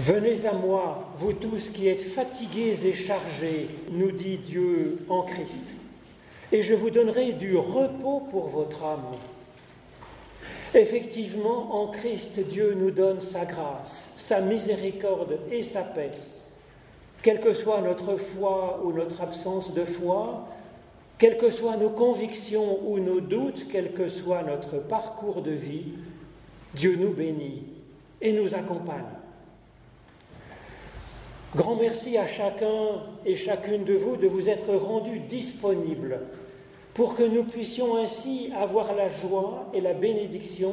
Venez à moi, vous tous qui êtes fatigués et chargés, nous dit Dieu en Christ, et je vous donnerai du repos pour votre âme. Effectivement, en Christ, Dieu nous donne sa grâce, sa miséricorde et sa paix. Quelle que soit notre foi ou notre absence de foi, quelles que soient nos convictions ou nos doutes, quel que soit notre parcours de vie, Dieu nous bénit et nous accompagne. Grand merci à chacun et chacune de vous de vous être rendus disponibles pour que nous puissions ainsi avoir la joie et la bénédiction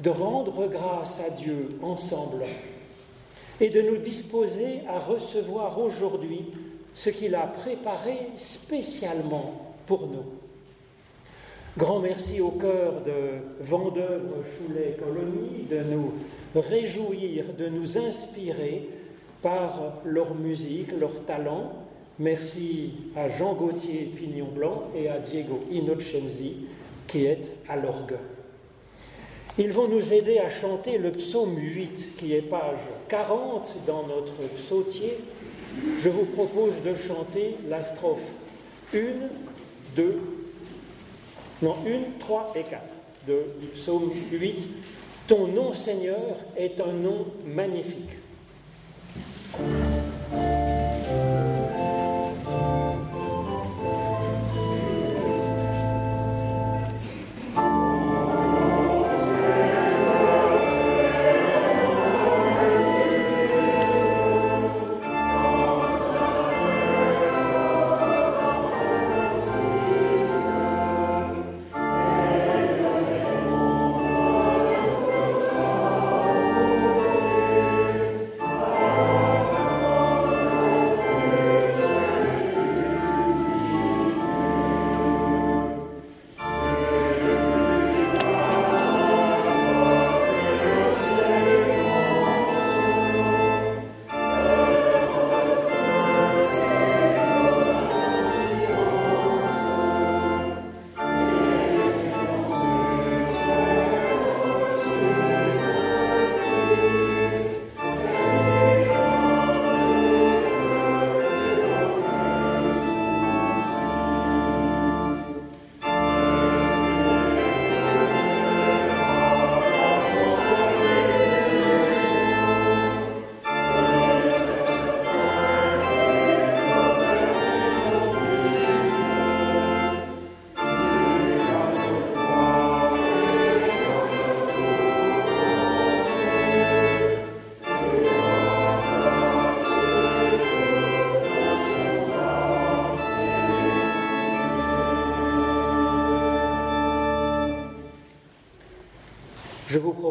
de rendre grâce à Dieu ensemble et de nous disposer à recevoir aujourd'hui ce qu'il a préparé spécialement pour nous. Grand merci au cœur de Vendœuvre Choulet Colonie de nous réjouir, de nous inspirer par leur musique, leur talent. Merci à Jean Gauthier Pignon Blanc et à Diego Innocenzi qui est à l'orgue. Ils vont nous aider à chanter le psaume 8 qui est page 40 dans notre psautier je vous propose de chanter la strophe 1, 2, non, 1, 3 et 4 de, psaume 8. Ton nom, Seigneur, est un nom magnifique. Je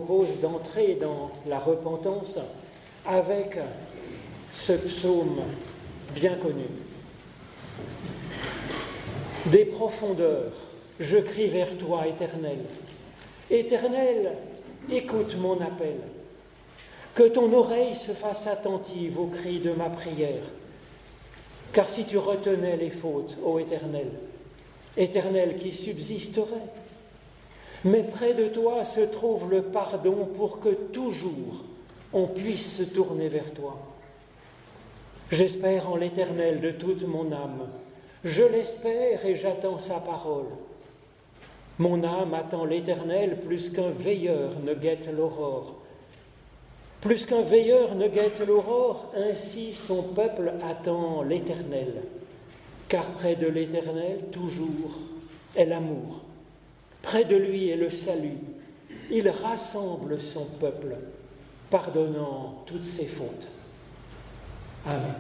propose d'entrer dans la repentance avec ce psaume bien connu. Des profondeurs, je crie vers toi, Éternel. Éternel, écoute mon appel. Que ton oreille se fasse attentive aux cris de ma prière. Car si tu retenais les fautes, ô Éternel, Éternel qui subsisterait, mais près de toi se trouve le pardon pour que toujours on puisse se tourner vers toi. J'espère en l'Éternel de toute mon âme. Je l'espère et j'attends sa parole. Mon âme attend l'Éternel plus qu'un veilleur ne guette l'aurore. Plus qu'un veilleur ne guette l'aurore, ainsi son peuple attend l'Éternel. Car près de l'Éternel, toujours, est l'amour. Près de lui est le salut. Il rassemble son peuple, pardonnant toutes ses fautes. Amen.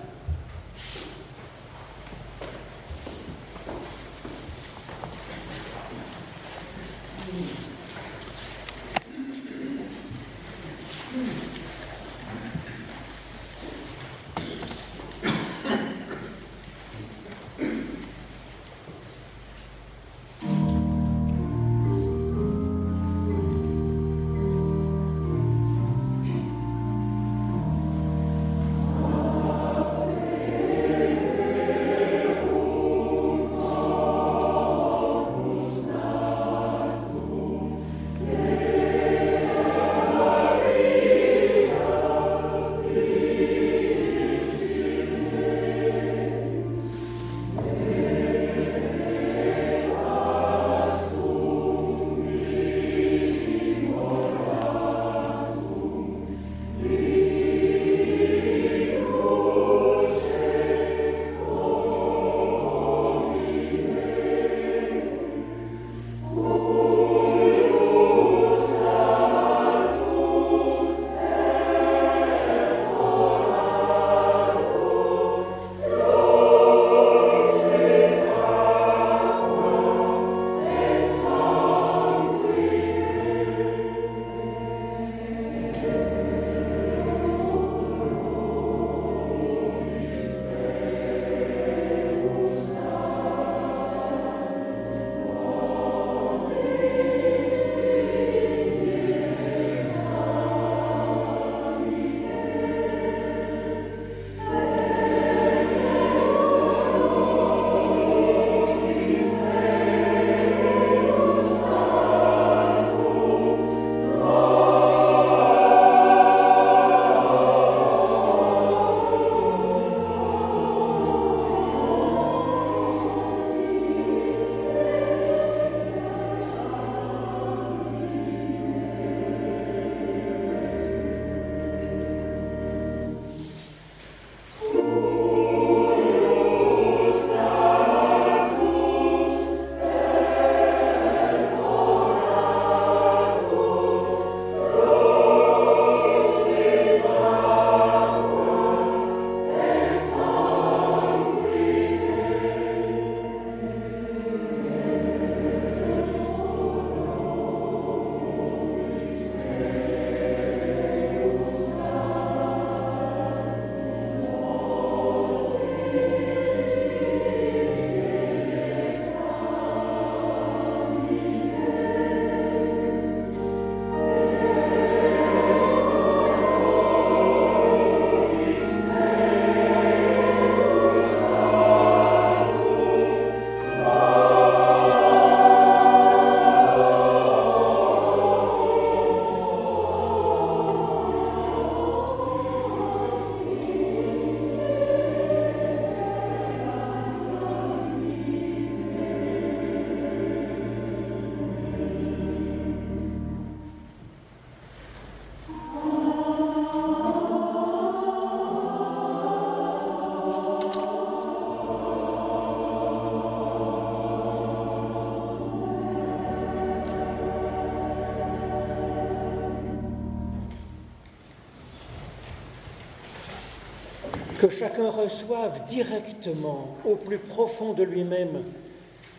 Que chacun reçoive directement, au plus profond de lui-même,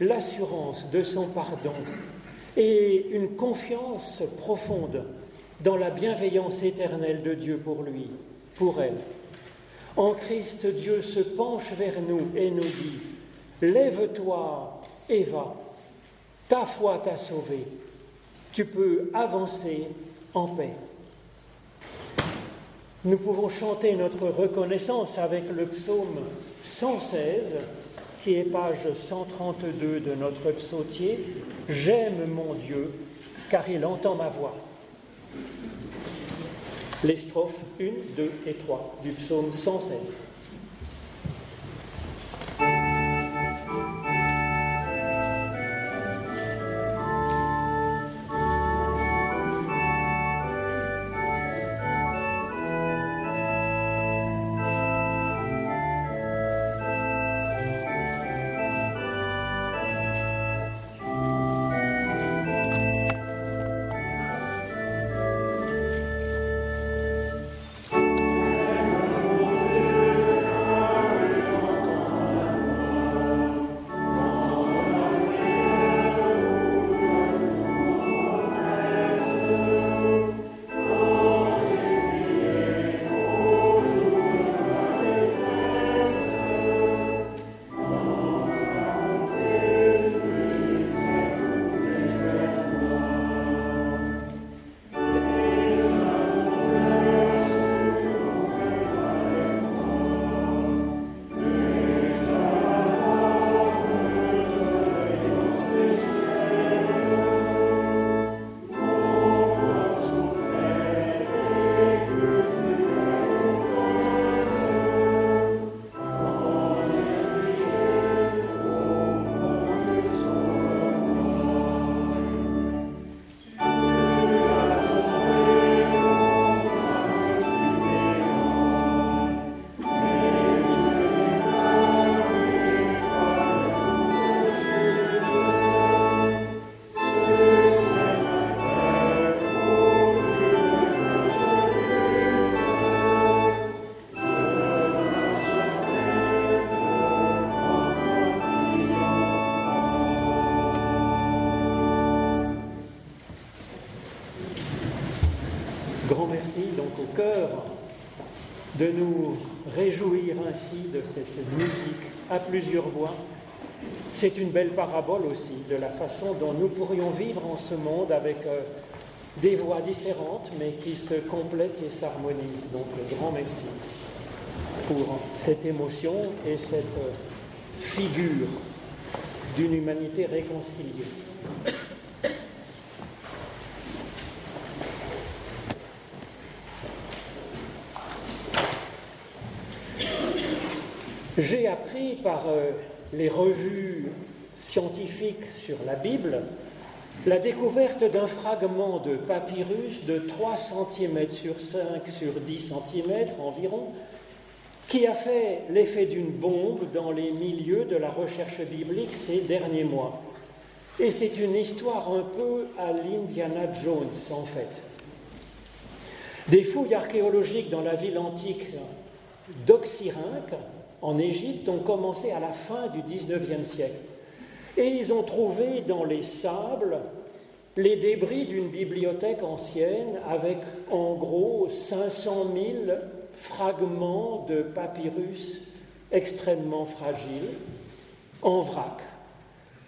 l'assurance de son pardon et une confiance profonde dans la bienveillance éternelle de Dieu pour lui, pour elle. En Christ, Dieu se penche vers nous et nous dit, Lève-toi et va, ta foi t'a sauvé, tu peux avancer en paix. Nous pouvons chanter notre reconnaissance avec le psaume 116, qui est page 132 de notre psautier. J'aime mon Dieu, car il entend ma voix. Les strophes 1, 2 et 3 du psaume 116. Plusieurs voix. C'est une belle parabole aussi de la façon dont nous pourrions vivre en ce monde avec euh, des voix différentes mais qui se complètent et s'harmonisent. Donc le grand merci pour cette émotion et cette euh, figure d'une humanité réconciliée. J'ai appris par euh, les revues scientifiques sur la Bible la découverte d'un fragment de papyrus de 3 cm sur 5 sur 10 cm environ, qui a fait l'effet d'une bombe dans les milieux de la recherche biblique ces derniers mois. Et c'est une histoire un peu à l'Indiana Jones, en fait. Des fouilles archéologiques dans la ville antique d'Oxyrhynque, en Égypte ont commencé à la fin du XIXe siècle. Et ils ont trouvé dans les sables les débris d'une bibliothèque ancienne avec en gros 500 000 fragments de papyrus extrêmement fragiles en vrac.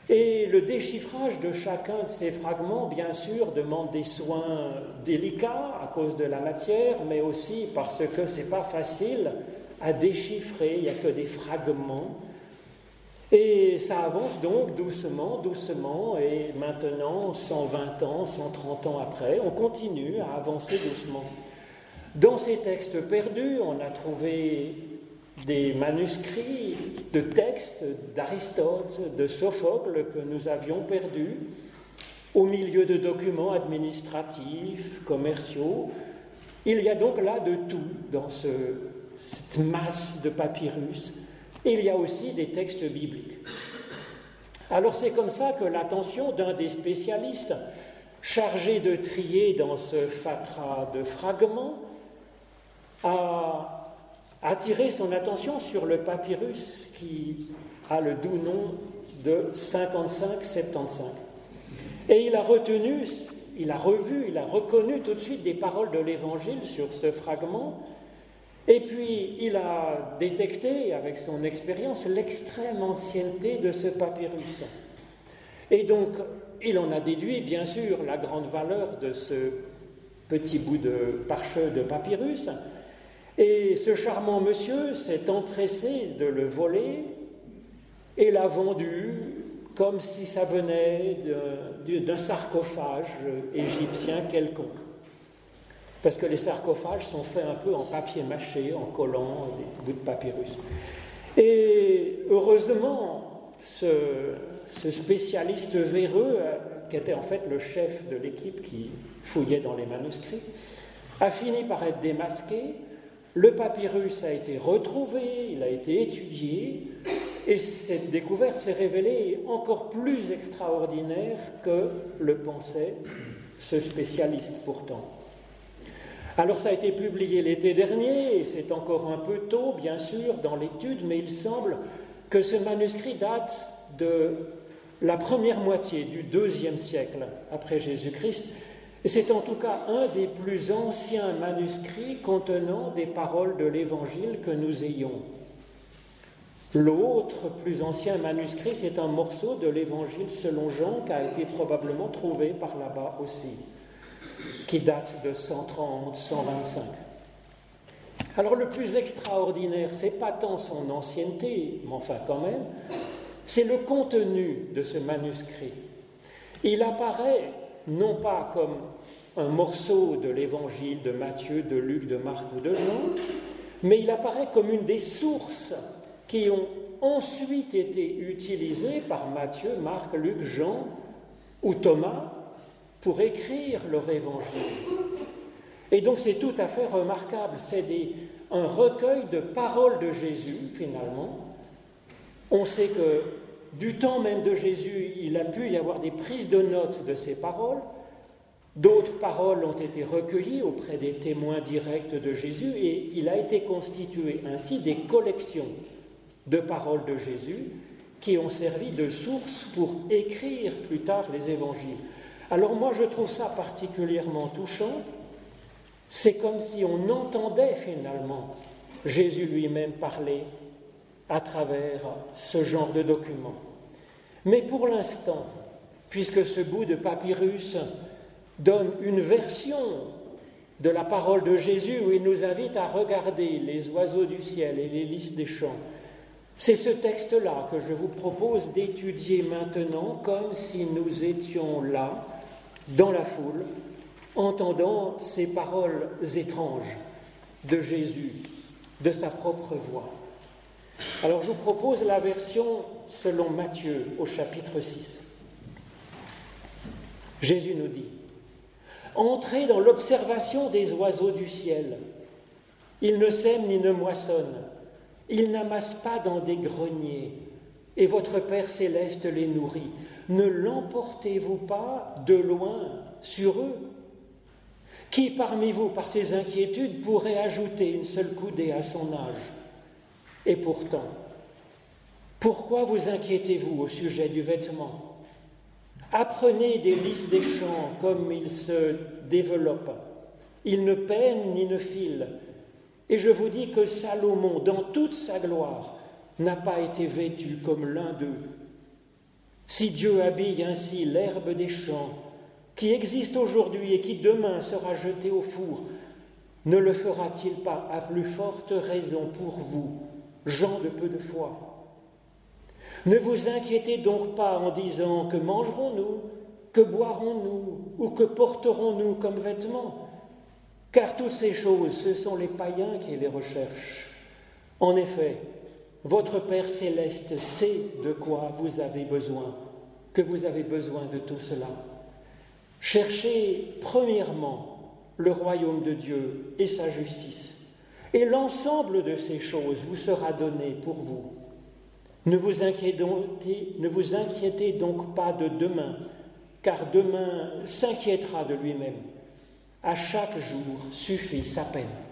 Et le déchiffrage de chacun de ces fragments, bien sûr, demande des soins délicats à cause de la matière, mais aussi parce que ce n'est pas facile à déchiffrer, il n'y a que des fragments. Et ça avance donc doucement, doucement, et maintenant, 120 ans, 130 ans après, on continue à avancer doucement. Dans ces textes perdus, on a trouvé des manuscrits de textes d'Aristote, de Sophocle que nous avions perdus, au milieu de documents administratifs, commerciaux. Il y a donc là de tout dans ce cette masse de papyrus. Il y a aussi des textes bibliques. Alors c'est comme ça que l'attention d'un des spécialistes chargé de trier dans ce fatras de fragments a, attiré son attention sur le papyrus qui a le doux nom de 55-75. Et il a retenu, il a revu, il a reconnu tout de suite des paroles de l'Évangile sur ce fragment. Et puis il a détecté avec son expérience l'extrême ancienneté de ce papyrus. Et donc il en a déduit bien sûr la grande valeur de ce petit bout de parcheux de papyrus. Et ce charmant monsieur s'est empressé de le voler et l'a vendu comme si ça venait d'un sarcophage égyptien quelconque. Parce que les sarcophages sont faits un peu en papier mâché, en collant des bouts de papyrus. Et heureusement, ce, ce spécialiste véreux, euh, qui était en fait le chef de l'équipe qui fouillait dans les manuscrits, a fini par être démasqué. Le papyrus a été retrouvé, il a été étudié, et cette découverte s'est révélée encore plus extraordinaire que le pensait ce spécialiste pourtant. Alors ça a été publié l'été dernier, et c'est encore un peu tôt, bien sûr, dans l'étude, mais il semble que ce manuscrit date de la première moitié du deuxième siècle après Jésus-Christ, c'est en tout cas un des plus anciens manuscrits contenant des paroles de l'Évangile que nous ayons. L'autre, plus ancien manuscrit, c'est un morceau de l'Évangile selon Jean qui a été probablement trouvé par là-bas aussi, qui date de 130, 125. Alors le plus extraordinaire, c'est pas tant son ancienneté, mais enfin quand même, c'est le contenu de ce manuscrit. Il apparaît non pas comme un morceau de l'évangile de Matthieu, de Luc, de Marc ou de Jean, mais il apparaît comme une des sources qui ont ensuite été utilisées par Matthieu, Marc, Luc, Jean ou Thomas pour écrire leur évangile. Et donc c'est tout à fait remarquable, c'est un recueil de paroles de Jésus finalement, on sait que du temps même de Jésus, il a pu y avoir des prises de notes de ces paroles. D'autres paroles ont été recueillies auprès des témoins directs de Jésus et il a été constitué ainsi des collections de paroles de Jésus qui ont servi de source pour écrire plus tard les évangiles. Alors moi je trouve ça particulièrement touchant. C'est comme si on entendait finalement Jésus lui-même parler à travers ce genre de document. Mais pour l'instant, puisque ce bout de papyrus donne une version de la parole de Jésus où il nous invite à regarder les oiseaux du ciel et les lys des champs, c'est ce texte-là que je vous propose d'étudier maintenant comme si nous étions là, dans la foule, entendant ces paroles étranges de Jésus, de sa propre voix. Alors je vous propose la version selon Matthieu au chapitre 6. Jésus nous dit, Entrez dans l'observation des oiseaux du ciel. Ils ne sèment ni ne moissonnent, ils n'amassent pas dans des greniers, et votre Père céleste les nourrit. Ne l'emportez-vous pas de loin sur eux? Qui parmi vous, par ses inquiétudes, pourrait ajouter une seule coudée à son âge? Et pourtant, pourquoi vous inquiétez-vous au sujet du vêtement? Apprenez des lys des champs comme ils se développent. Ils ne peinent ni ne filent. Et je vous dis que Salomon, dans toute sa gloire, n'a pas été vêtu comme l'un d'eux. Si Dieu habille ainsi l'herbe des champs, qui existe aujourd'hui et qui demain sera jetée au four, ne le fera-t-il pas à plus forte raison pour vous, gens de peu de foi? Ne vous inquiétez donc pas en disant que mangerons-nous, que boirons-nous ou que porterons-nous comme vêtements, car toutes ces choses, ce sont les païens qui les recherchent. En effet, votre Père céleste sait de quoi vous avez besoin, que vous avez besoin de tout cela. Cherchez premièrement le royaume de Dieu et sa justice et l'ensemble de ces choses vous sera donné pour vous. Ne vous, inquiétez, donc pas de demain, car demain s'inquiétera de lui-même. À chaque jour suffit sa peine.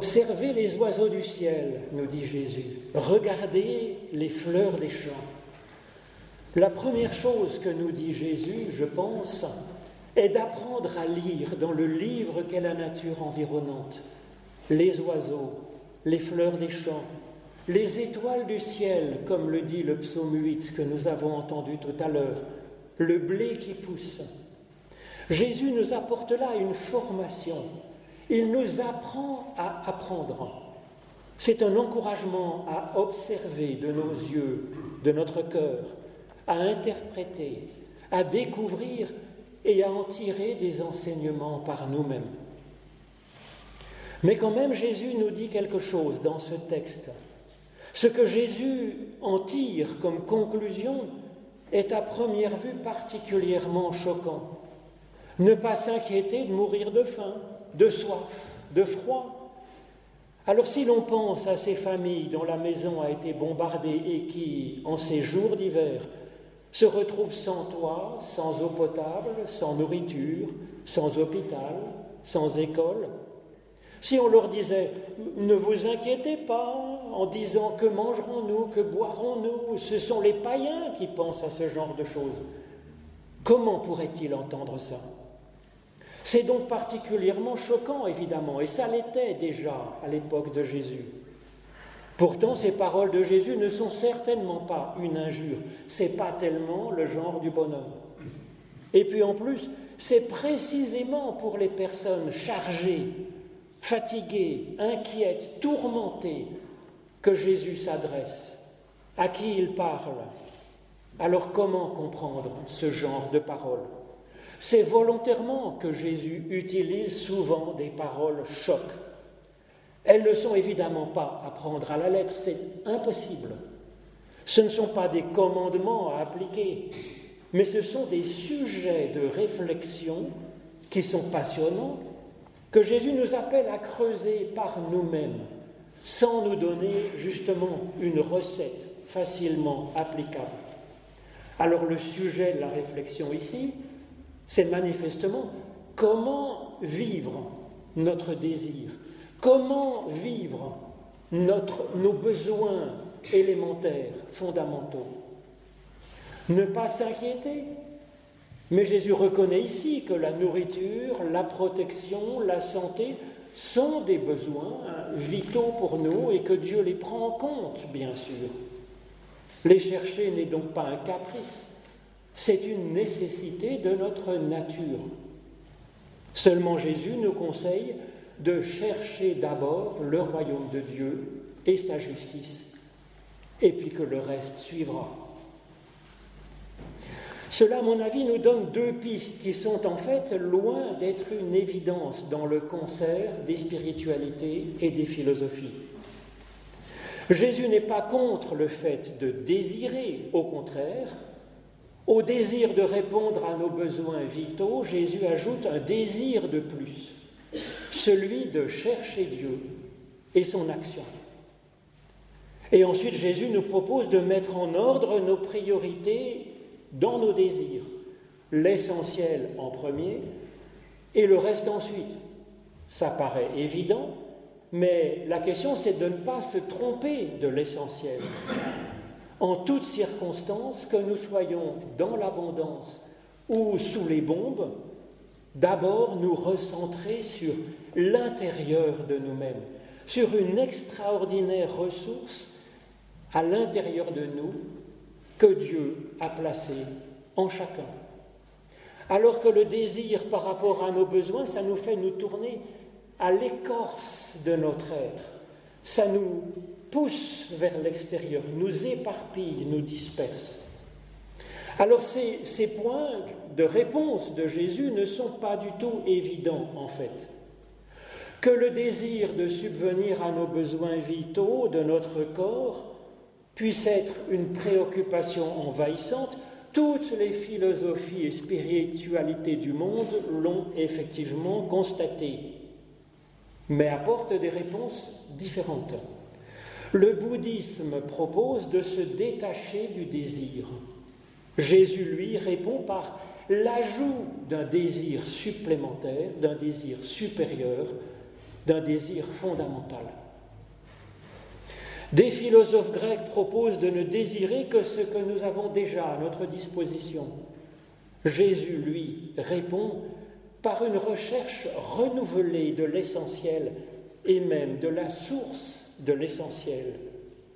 Observez les oiseaux du ciel, nous dit Jésus. Regardez les fleurs des champs. La première chose que nous dit Jésus, je pense, est d'apprendre à lire dans le livre qu'est la nature environnante les oiseaux, les fleurs des champs, les étoiles du ciel, comme le dit le psaume 8 que nous avons entendu tout à l'heure, le blé qui pousse. Jésus nous apporte là une formation. Il nous apprend à apprendre. C'est un encouragement à observer de nos yeux, de notre cœur, à interpréter, à découvrir et à en tirer des enseignements par nous-mêmes. Mais quand même, Jésus nous dit quelque chose dans ce texte. Ce que Jésus en tire comme conclusion est à première vue particulièrement choquant. Ne pas s'inquiéter de mourir de faim, de soif, de froid. Alors si l'on pense à ces familles dont la maison a été bombardée et qui, en ces jours d'hiver, se retrouvent sans toit, sans eau potable, sans nourriture, sans hôpital, sans école, si on leur disait ne vous inquiétez pas en disant que mangerons-nous, que boirons-nous, ce sont les païens qui pensent à ce genre de choses, comment pourraient-ils entendre ça? C'est donc particulièrement choquant, évidemment, et ça l'était déjà à l'époque de Jésus. Pourtant, ces paroles de Jésus ne sont certainement pas une injure, c'est pas tellement le genre du bonhomme. Et puis en plus, c'est précisément pour les personnes chargées fatigué, inquiète, tourmenté, que Jésus s'adresse, à qui il parle. Alors comment comprendre ce genre de paroles? C'est volontairement que Jésus utilise souvent des paroles chocs. Elles ne sont évidemment pas à prendre à la lettre, c'est impossible. Ce ne sont pas des commandements à appliquer, mais ce sont des sujets de réflexion qui sont passionnants que Jésus nous appelle à creuser par nous-mêmes, sans nous donner justement une recette facilement applicable. Alors le sujet de la réflexion ici, c'est manifestement comment vivre notre désir, comment vivre nos besoins élémentaires, fondamentaux. Ne pas s'inquiéter, mais Jésus reconnaît ici que la nourriture, la protection, la santé sont des besoins vitaux pour nous et que Dieu les prend en compte, bien sûr. Les chercher n'est donc pas un caprice, c'est une nécessité de notre nature. Seulement Jésus nous conseille de chercher d'abord le royaume de Dieu et sa justice, et puis que le reste suivra. Cela, à mon avis, nous donne deux pistes qui sont en fait loin d'être une évidence dans le concert des spiritualités et des philosophies. Jésus n'est pas contre le fait de désirer, au contraire. Au désir de répondre à nos besoins vitaux, Jésus ajoute un désir de plus, celui de chercher Dieu et son action. Et ensuite, Jésus nous propose de mettre en ordre nos priorités dans nos désirs, l'essentiel en premier et le reste ensuite. Ça paraît évident, mais la question c'est de ne pas se tromper de l'essentiel. En toutes circonstances, que nous soyons dans l'abondance ou sous les bombes, d'abord nous recentrer sur l'intérieur de nous-mêmes, sur une extraordinaire ressource à l'intérieur de nous que Dieu a placé en chacun. Alors que le désir par rapport à nos besoins, ça nous fait nous tourner à l'écorce de notre être. Ça nous pousse vers l'extérieur, nous éparpille, nous disperse. Alors ces, ces, points de réponse de Jésus ne sont pas du tout évidents en fait. Que le désir de subvenir à nos besoins vitaux de notre corps puisse être une préoccupation envahissante, toutes les philosophies et spiritualités du monde l'ont effectivement constaté, mais apportent des réponses différentes. Le bouddhisme propose de se détacher du désir. Jésus, lui, répond par l'ajout d'un désir supplémentaire, d'un désir supérieur, d'un désir fondamental. Des philosophes grecs proposent de ne désirer que ce que nous avons déjà à notre disposition. Jésus, lui, répond par une recherche renouvelée de l'essentiel et même de la source de l'essentiel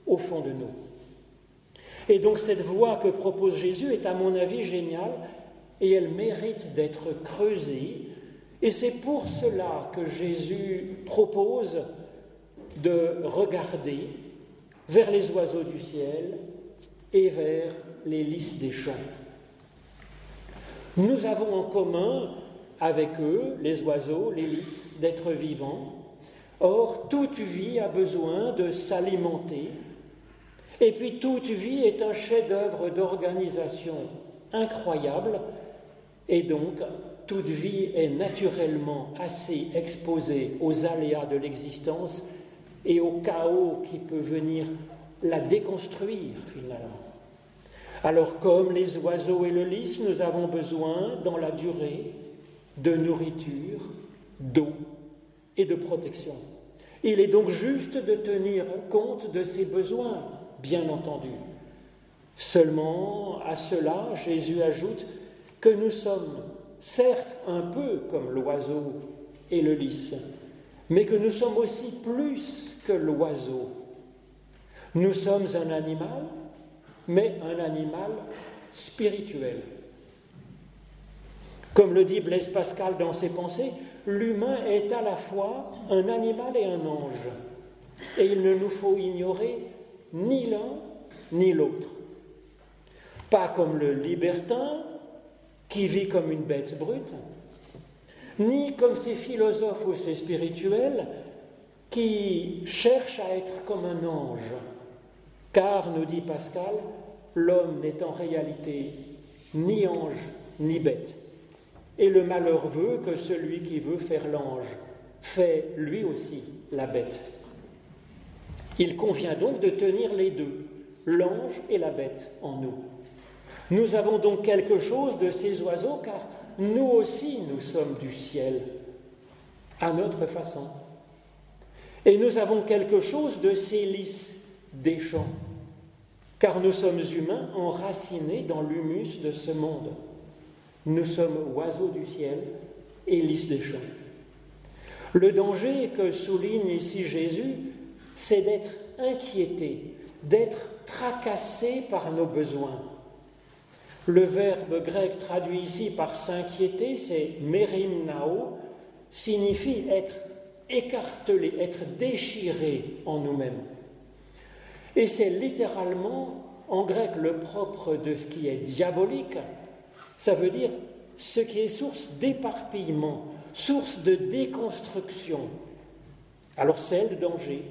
au fond de nous. Et donc cette voie que propose Jésus est à mon avis géniale et elle mérite d'être creusée. Et c'est pour cela que Jésus propose de regarder vers les oiseaux du ciel et vers les lys des champs. Nous avons en commun avec eux, les oiseaux, les lys, d'être vivants. Or, toute vie a besoin de s'alimenter. Et puis, toute vie est un chef-d'œuvre d'organisation incroyable. Et donc, toute vie est naturellement assez exposée aux aléas de l'existence et au chaos qui peut venir la déconstruire finalement. Alors comme les oiseaux et le lys, nous avons besoin dans la durée de nourriture, d'eau et de protection. Il est donc juste de tenir compte de ces besoins, bien entendu. Seulement, à cela, Jésus ajoute que nous sommes certes un peu comme l'oiseau et le lys, mais que nous sommes aussi plus que l'oiseau. Nous sommes un animal, mais un animal spirituel. Comme le dit Blaise Pascal dans ses pensées, l'humain est à la fois un animal et un ange, et il ne nous faut ignorer ni l'un ni l'autre. Pas comme le libertin qui vit comme une bête brute, ni comme ces philosophes ou ces spirituels qui cherchent à être comme un ange. Car, nous dit Pascal, l'homme n'est en réalité ni ange ni bête. Et le malheur veut que celui qui veut faire l'ange fait lui aussi la bête. Il convient donc de tenir les deux, l'ange et la bête, en nous. Nous avons donc quelque chose de ces oiseaux, car nous aussi nous sommes du ciel, à notre façon. Et nous avons quelque chose de ces lys des champs, car nous sommes humains enracinés dans l'humus de ce monde. Nous sommes oiseaux du ciel et lys des champs. Le danger que souligne ici Jésus, c'est d'être inquiété, d'être tracassé par nos besoins. Le verbe grec traduit ici par s'inquiéter, c'est merimnao, signifie être écartelé, être déchiré en nous-mêmes. Et c'est littéralement en grec le propre de ce qui est diabolique, ça veut dire ce qui est source d'éparpillement, source de déconstruction. Alors c'est le danger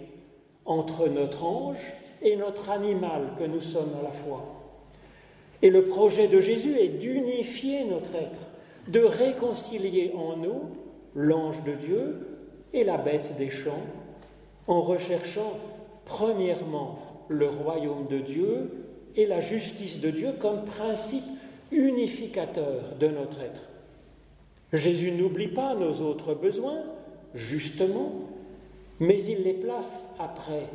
entre notre ange et notre animal que nous sommes à la fois. Et le projet de Jésus est d'unifier notre être, de réconcilier en nous l'ange de Dieu et la bête des champs, en recherchant premièrement le royaume de Dieu et la justice de Dieu comme principe unificateur de notre être. Jésus n'oublie pas nos autres besoins, justement, mais il les place après,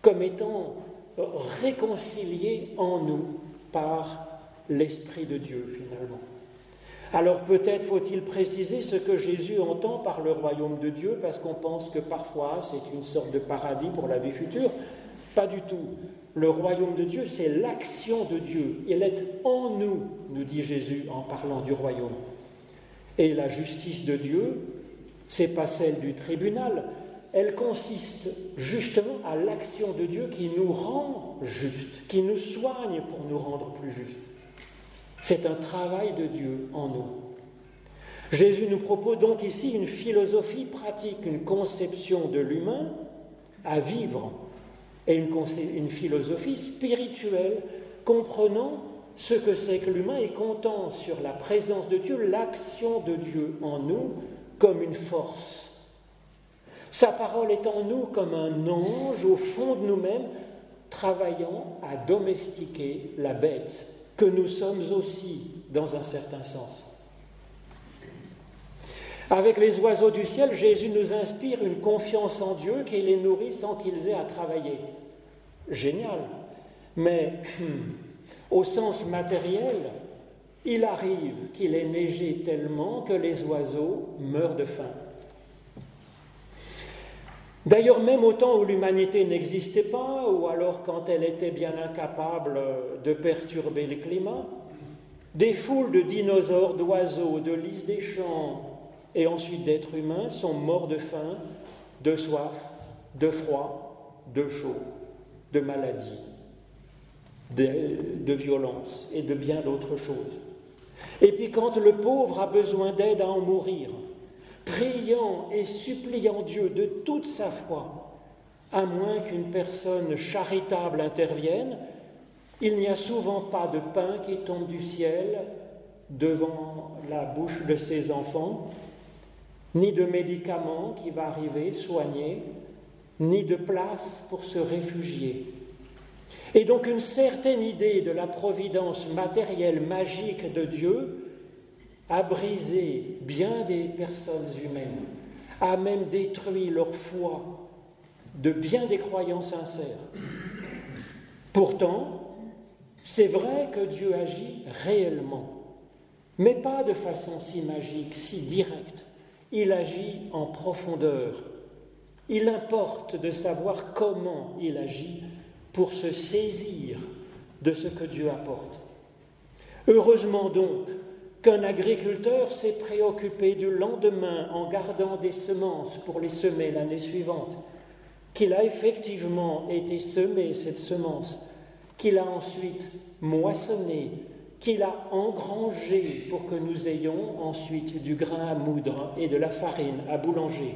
comme étant réconciliés en nous par l'Esprit de Dieu, finalement. Alors peut-être faut-il préciser ce que Jésus entend par le royaume de Dieu, parce qu'on pense que parfois c'est une sorte de paradis pour la vie future. Pas du tout. Le royaume de Dieu, c'est l'action de Dieu. Il est en nous, nous dit Jésus en parlant du royaume. Et la justice de Dieu, c'est pas celle du tribunal. Elle consiste justement à l'action de Dieu qui nous rend justes, qui nous soigne pour nous rendre plus justes. C'est un travail de Dieu en nous. Jésus nous propose donc ici une philosophie pratique, une conception de l'humain à vivre et une, philosophie spirituelle comprenant ce que c'est que l'humain et comptant sur la présence de Dieu, l'action de Dieu en nous comme une force. Sa parole est en nous comme un ange au fond de nous-mêmes, travaillant à domestiquer la bête que nous sommes aussi dans un certain sens. Avec les oiseaux du ciel, Jésus nous inspire une confiance en Dieu qui les nourrit sans qu'ils aient à travailler. Génial. Mais au sens matériel, il arrive qu'il ait neigé tellement que les oiseaux meurent de faim. D'ailleurs, même au temps où l'humanité n'existait pas, ou alors quand elle était bien incapable de perturber le climat, des foules de dinosaures, d'oiseaux, de lys des champs et ensuite d'êtres humains sont morts de faim, de soif, de froid, de chaud, de maladie, de, violence et de bien d'autres choses. Et puis quand le pauvre a besoin d'aide à en mourir, priant et suppliant Dieu de toute sa foi, à moins qu'une personne charitable intervienne, il n'y a souvent pas de pain qui tombe du ciel devant la bouche de ses enfants, ni de médicaments qui va arriver soigner, ni de place pour se réfugier. Et donc une certaine idée de la providence matérielle magique de Dieu a brisé bien des personnes humaines, a même détruit leur foi de bien des croyants sincères. Pourtant, c'est vrai que Dieu agit réellement, mais pas de façon si magique, si directe. Il agit en profondeur. Il importe de savoir comment il agit pour se saisir de ce que Dieu apporte. Heureusement donc qu'un agriculteur s'est préoccupé du lendemain en gardant des semences pour les semer l'année suivante, qu'il a effectivement été semé cette semence, qu'il a ensuite moissonné, qu'il a engrangé pour que nous ayons ensuite du grain à moudre et de la farine à boulanger.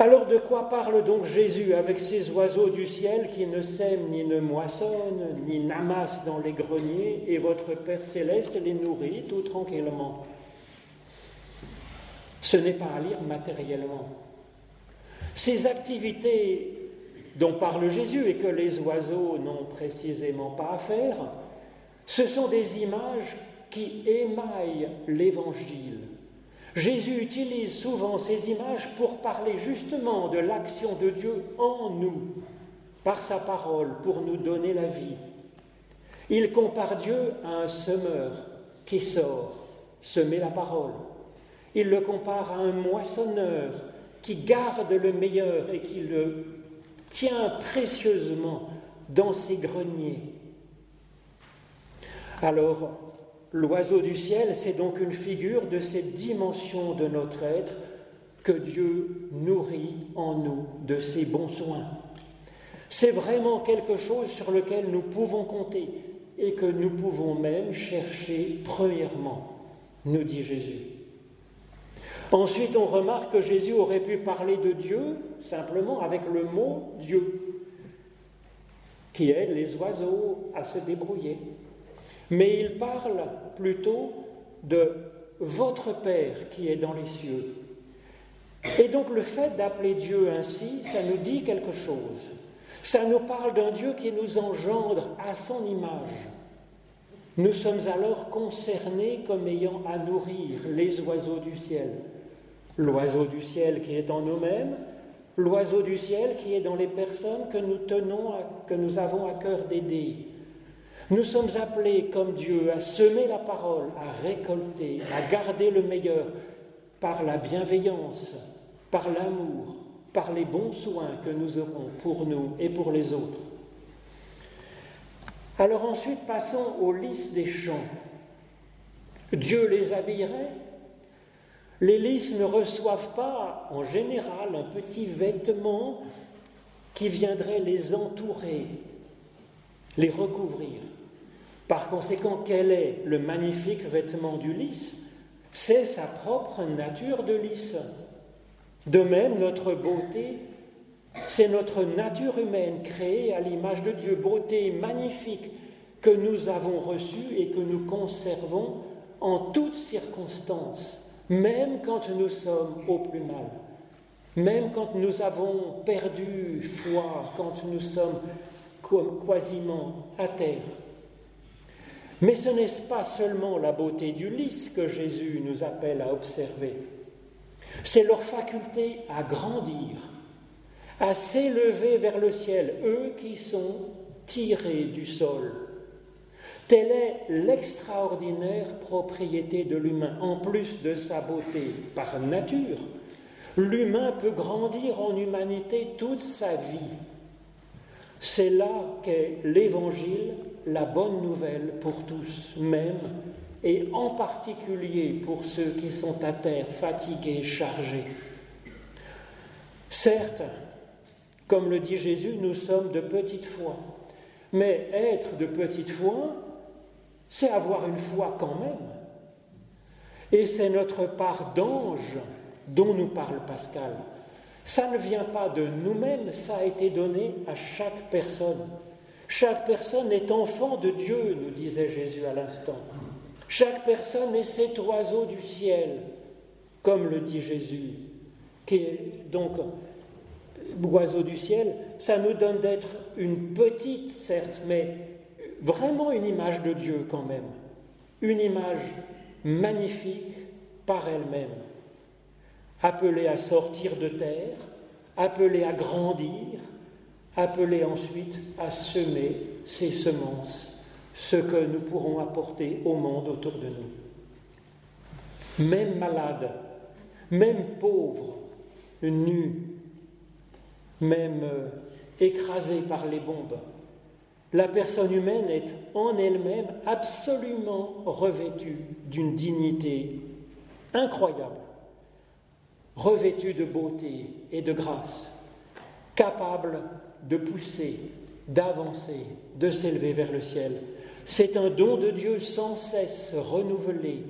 Alors de quoi parle donc Jésus avec ces oiseaux du ciel qui ne sèment ni ne moissonnent, ni n'amassent dans les greniers, et votre Père céleste les nourrit tout tranquillement? Ce n'est pas à lire matériellement. Ces activités dont parle Jésus et que les oiseaux n'ont précisément pas à faire, ce sont des images qui émaillent l'Évangile Jésus utilise souvent ces images pour parler justement de l'action de Dieu en nous, par sa parole, pour nous donner la vie. Il compare Dieu à un semeur qui sort semer la parole. Il le compare à un moissonneur qui garde le meilleur et qui le tient précieusement dans ses greniers. Alors, L'oiseau du ciel, c'est donc une figure de cette dimension de notre être que Dieu nourrit en nous de ses bons soins. C'est vraiment quelque chose sur lequel nous pouvons compter et que nous pouvons même chercher premièrement, nous dit Jésus. Ensuite, on remarque que Jésus aurait pu parler de Dieu simplement avec le mot Dieu, qui aide les oiseaux à se débrouiller mais il parle plutôt de votre Père qui est dans les cieux. Et donc le fait d'appeler Dieu ainsi, ça nous dit quelque chose. Ça nous parle d'un Dieu qui nous engendre à son image. Nous sommes alors concernés comme ayant à nourrir les oiseaux du ciel. L'oiseau du ciel qui est en nous-mêmes, l'oiseau du ciel qui est dans les personnes que nous tenons, que nous avons à cœur d'aider, nous sommes appelés comme Dieu à semer la parole, à récolter, à garder le meilleur par la bienveillance, par l'amour, par les bons soins que nous aurons pour nous et pour les autres. Alors ensuite, passons aux lys des champs. Dieu les habillerait. Les lys ne reçoivent pas, en général, un petit vêtement qui viendrait les entourer, les recouvrir. Par conséquent, quel est le magnifique vêtement du lys? C'est sa propre nature de lys. De même, notre beauté, c'est notre nature humaine créée à l'image de Dieu, beauté magnifique que nous avons reçue et que nous conservons en toutes circonstances, même quand nous sommes au plus mal, même quand nous avons perdu foi, quand nous sommes quasiment à terre. Mais ce n'est pas seulement la beauté du lys que Jésus nous appelle à observer, c'est leur faculté à grandir, à s'élever vers le ciel, eux qui sont tirés du sol. Telle est l'extraordinaire propriété de l'humain, en plus de sa beauté par nature. L'humain peut grandir en humanité toute sa vie. C'est là qu'est l'Évangile la bonne nouvelle pour tous, même et en particulier pour ceux qui sont à terre, fatigués, chargés. Certes, comme le dit Jésus, nous sommes de petite foi, mais être de petite foi, c'est avoir une foi quand même. Et c'est notre part d'ange dont nous parle Pascal. Ça ne vient pas de nous-mêmes, ça a été donné à chaque personne. Chaque personne est enfant de Dieu, nous disait Jésus à l'instant. Chaque personne est cet oiseau du ciel, comme le dit Jésus, qui donc oiseau du ciel. Ça nous donne d'être une petite, certes, mais vraiment une image de Dieu quand même. Une image magnifique par elle-même. Appelée à sortir de terre, appelée à grandir, appelée ensuite à semer ses semences ce que nous pourrons apporter au monde autour de nous. Même malade, même pauvre, nu, même euh, écrasé par les bombes, la personne humaine est en elle-même absolument revêtue d'une dignité incroyable, revêtue de beauté et de grâce, capable de pousser, d'avancer, de s'élever vers le ciel, c'est un don de Dieu sans cesse renouvelé,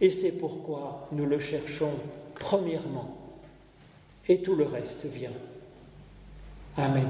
et c'est pourquoi nous le cherchons premièrement, et tout le reste vient. Amen.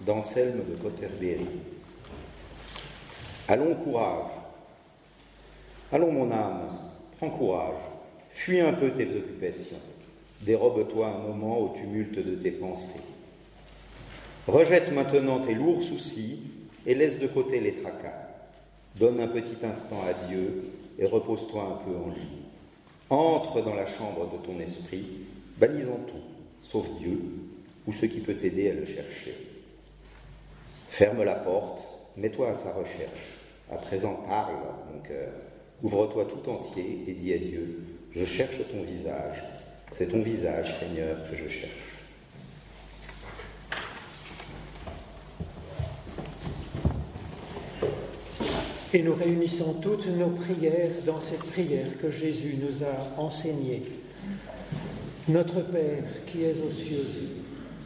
D'Anselme de Cotterberry. Allons courage. Allons mon âme, prends courage. Fuis un peu tes occupations. Dérobe-toi un moment au tumulte de tes pensées. Rejette maintenant tes lourds soucis et laisse de côté les tracas. Donne un petit instant à Dieu et repose-toi un peu en lui. Entre dans la chambre de ton esprit, balisant tout, sauf Dieu, ou ce qui peut t'aider à le chercher. Ferme la porte, mets-toi à sa recherche. À présent, parle, mon cœur. Ouvre-toi tout entier et dis à Dieu, je cherche ton visage. C'est ton visage, Seigneur, que je cherche. Et nous réunissons toutes nos prières dans cette prière que Jésus nous a enseignée. Notre Père qui es aux cieux,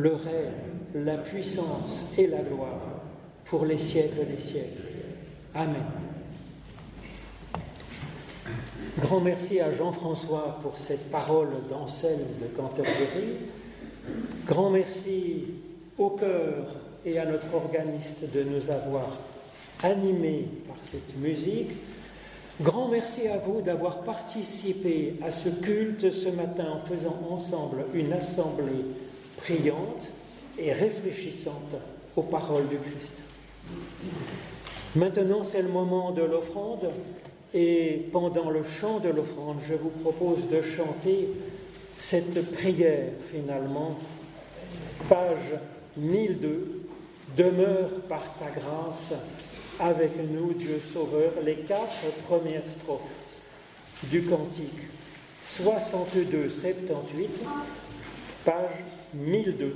le règne, la puissance et la gloire pour les siècles des siècles. Amen. Grand merci à Jean-François pour cette parole d'Anselme de Canterbury. Grand merci au cœur et à notre organiste de nous avoir animés par cette musique. Grand merci à vous d'avoir participé à ce culte ce matin en faisant ensemble une assemblée priante et réfléchissante aux paroles du Christ. Maintenant, c'est le moment de l'offrande et pendant le chant de l'offrande, je vous propose de chanter cette prière finalement, page 1002 Demeure par ta grâce avec nous, Dieu Sauveur, les quatre premières strophes du cantique 62-78, page 1002.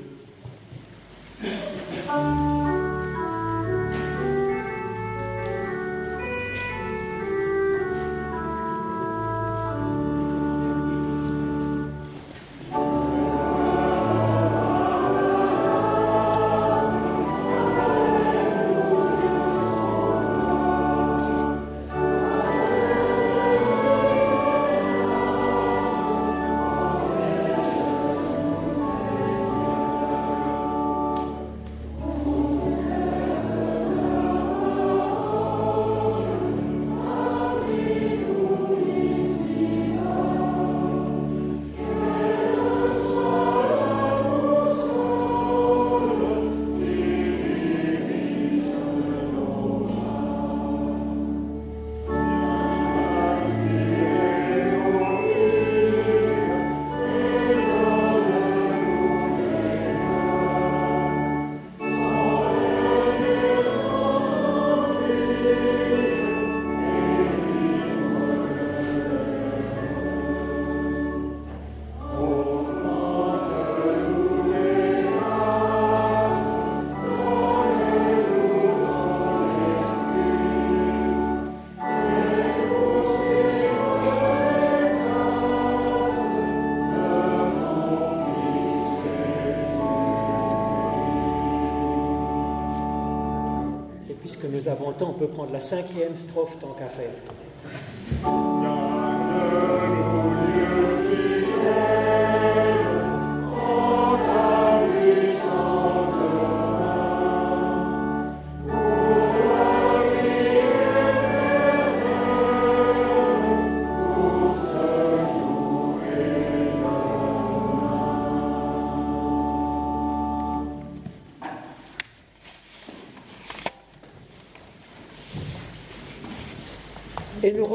On peut prendre la cinquième strophe tant qu'à faire.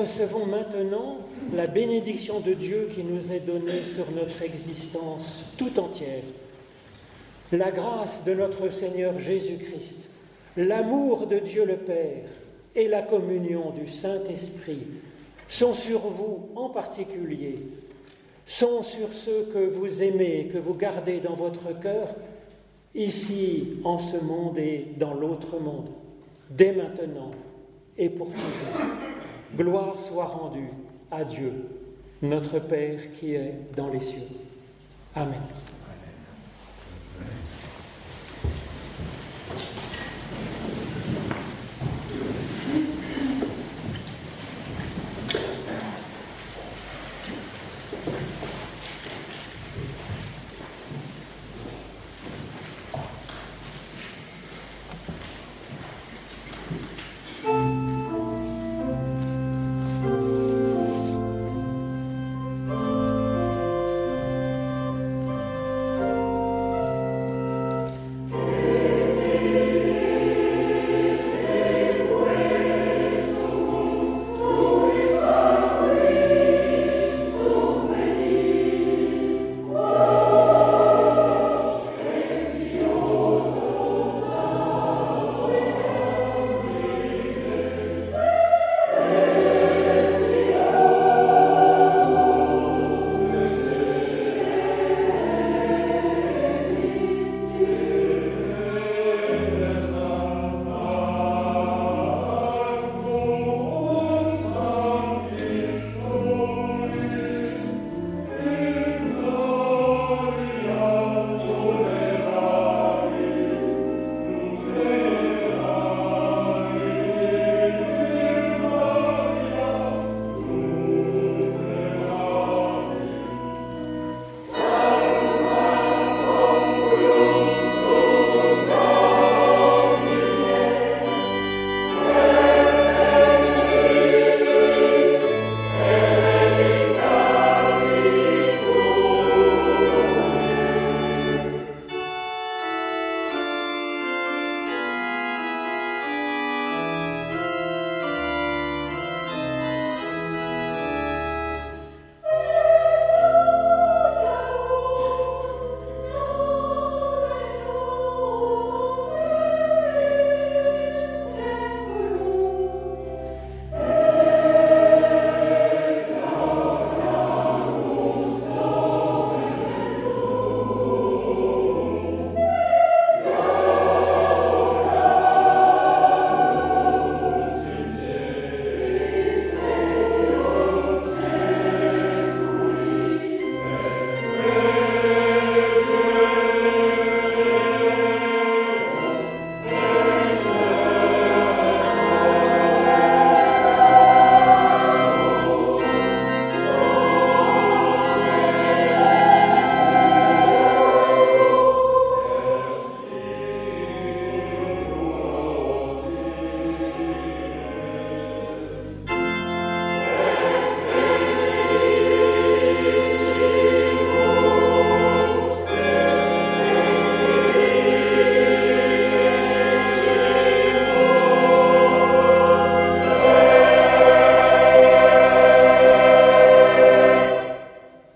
Recevons maintenant la bénédiction de Dieu qui nous est donnée sur notre existence tout entière. La grâce de notre Seigneur Jésus-Christ, l'amour de Dieu le Père et la communion du Saint-Esprit sont sur vous en particulier, sont sur ceux que vous aimez, que vous gardez dans votre cœur, ici, en ce monde et dans l'autre monde, dès maintenant et pour toujours. Gloire soit rendue à Dieu, notre Père qui est dans les cieux. Amen.